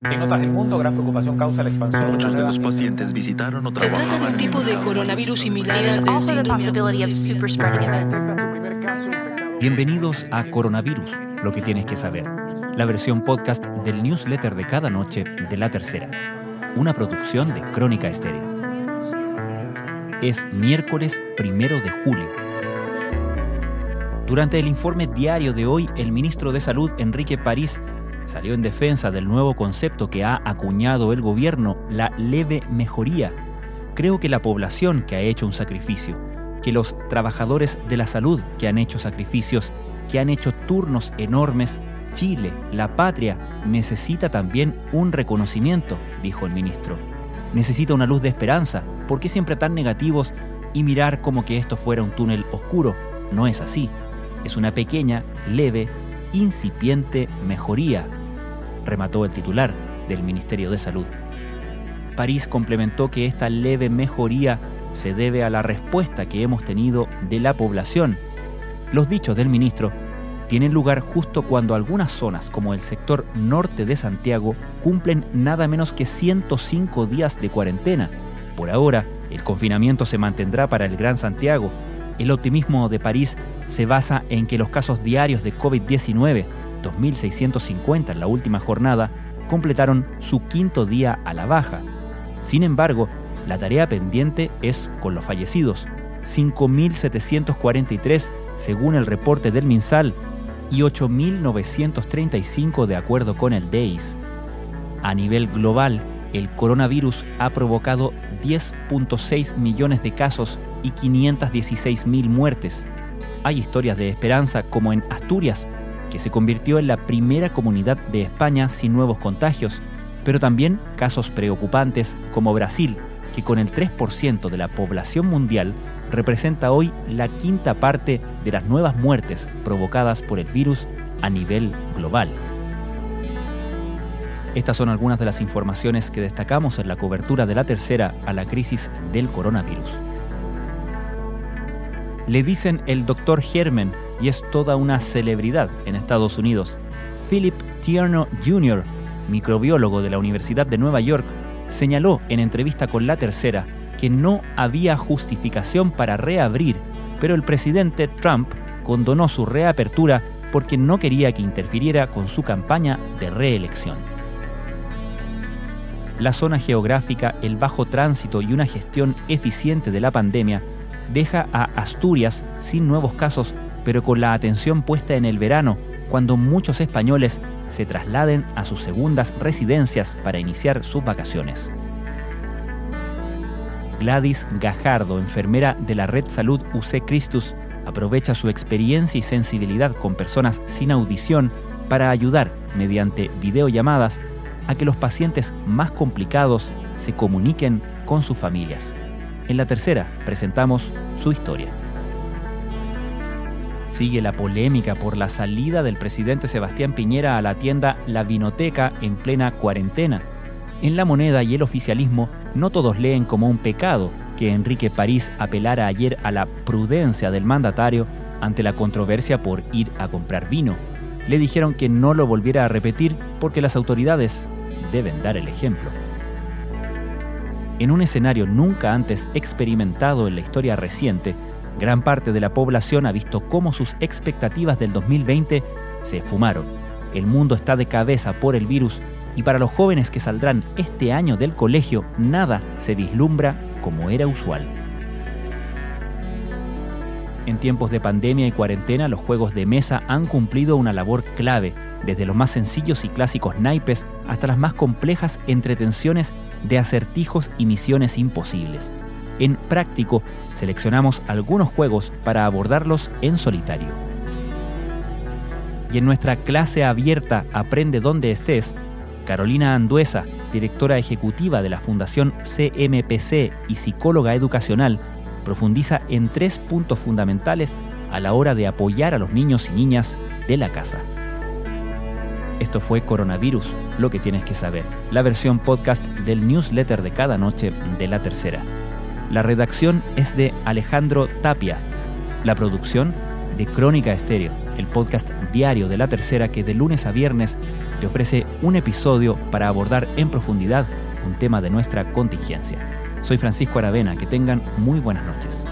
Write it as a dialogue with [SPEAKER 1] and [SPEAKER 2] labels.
[SPEAKER 1] En otras del mundo, gran preocupación causa la expansión.
[SPEAKER 2] Muchos de los pacientes visitaron o
[SPEAKER 3] Se trata de
[SPEAKER 2] trabajaban
[SPEAKER 3] un tipo de coronavirus similar
[SPEAKER 1] infectado.
[SPEAKER 4] Bienvenidos a Coronavirus, lo que tienes que saber, la versión podcast del newsletter de cada noche de La Tercera, una producción de Crónica Estéreo. Es miércoles primero de julio. Durante el informe diario de hoy, el ministro de Salud, Enrique París, salió en defensa del nuevo concepto que ha acuñado el gobierno, la leve mejoría. Creo que la población que ha hecho un sacrificio, que los trabajadores de la salud que han hecho sacrificios, que han hecho turnos enormes, Chile, la patria, necesita también un reconocimiento, dijo el ministro. Necesita una luz de esperanza. ¿Por qué siempre tan negativos y mirar como que esto fuera un túnel oscuro? No es así. Es una pequeña, leve, incipiente mejoría, remató el titular del Ministerio de Salud. París complementó que esta leve mejoría se debe a la respuesta que hemos tenido de la población. Los dichos del ministro tienen lugar justo cuando algunas zonas, como el sector norte de Santiago, cumplen nada menos que 105 días de cuarentena. Por ahora, el confinamiento se mantendrá para el Gran Santiago. El optimismo de París se basa en que los casos diarios de COVID-19, 2.650 en la última jornada, completaron su quinto día a la baja. Sin embargo, la tarea pendiente es con los fallecidos, 5.743 según el reporte del MinSal y 8.935 de acuerdo con el DEIS. A nivel global, el coronavirus ha provocado 10.6 millones de casos y 516.000 muertes. Hay historias de esperanza como en Asturias, que se convirtió en la primera comunidad de España sin nuevos contagios, pero también casos preocupantes como Brasil, que con el 3% de la población mundial representa hoy la quinta parte de las nuevas muertes provocadas por el virus a nivel global. Estas son algunas de las informaciones que destacamos en la cobertura de la tercera a la crisis del coronavirus. Le dicen el doctor Herman y es toda una celebridad en Estados Unidos. Philip Tierno Jr., microbiólogo de la Universidad de Nueva York, señaló en entrevista con La Tercera que no había justificación para reabrir, pero el presidente Trump condonó su reapertura porque no quería que interfiriera con su campaña de reelección. La zona geográfica, el bajo tránsito y una gestión eficiente de la pandemia deja a Asturias sin nuevos casos, pero con la atención puesta en el verano, cuando muchos españoles se trasladen a sus segundas residencias para iniciar sus vacaciones. Gladys Gajardo, enfermera de la Red Salud UC Christus, aprovecha su experiencia y sensibilidad con personas sin audición para ayudar, mediante videollamadas, a que los pacientes más complicados se comuniquen con sus familias. En la tercera presentamos su historia. Sigue la polémica por la salida del presidente Sebastián Piñera a la tienda La Vinoteca en plena cuarentena. En La Moneda y el oficialismo no todos leen como un pecado que Enrique París apelara ayer a la prudencia del mandatario ante la controversia por ir a comprar vino. Le dijeron que no lo volviera a repetir porque las autoridades deben dar el ejemplo. En un escenario nunca antes experimentado en la historia reciente, gran parte de la población ha visto cómo sus expectativas del 2020 se esfumaron. El mundo está de cabeza por el virus y para los jóvenes que saldrán este año del colegio nada se vislumbra como era usual. En tiempos de pandemia y cuarentena, los juegos de mesa han cumplido una labor clave, desde los más sencillos y clásicos naipes hasta las más complejas entretenciones de acertijos y misiones imposibles. En práctico, seleccionamos algunos juegos para abordarlos en solitario. Y en nuestra clase abierta Aprende donde estés, Carolina Anduesa, directora ejecutiva de la Fundación CMPC y psicóloga educacional, profundiza en tres puntos fundamentales a la hora de apoyar a los niños y niñas de la casa. Esto fue Coronavirus, lo que tienes que saber, la versión podcast del newsletter de cada noche de la tercera. La redacción es de Alejandro Tapia, la producción de Crónica Estéreo, el podcast diario de la tercera que de lunes a viernes te ofrece un episodio para abordar en profundidad un tema de nuestra contingencia. Soy Francisco Aravena, que tengan muy buenas noches.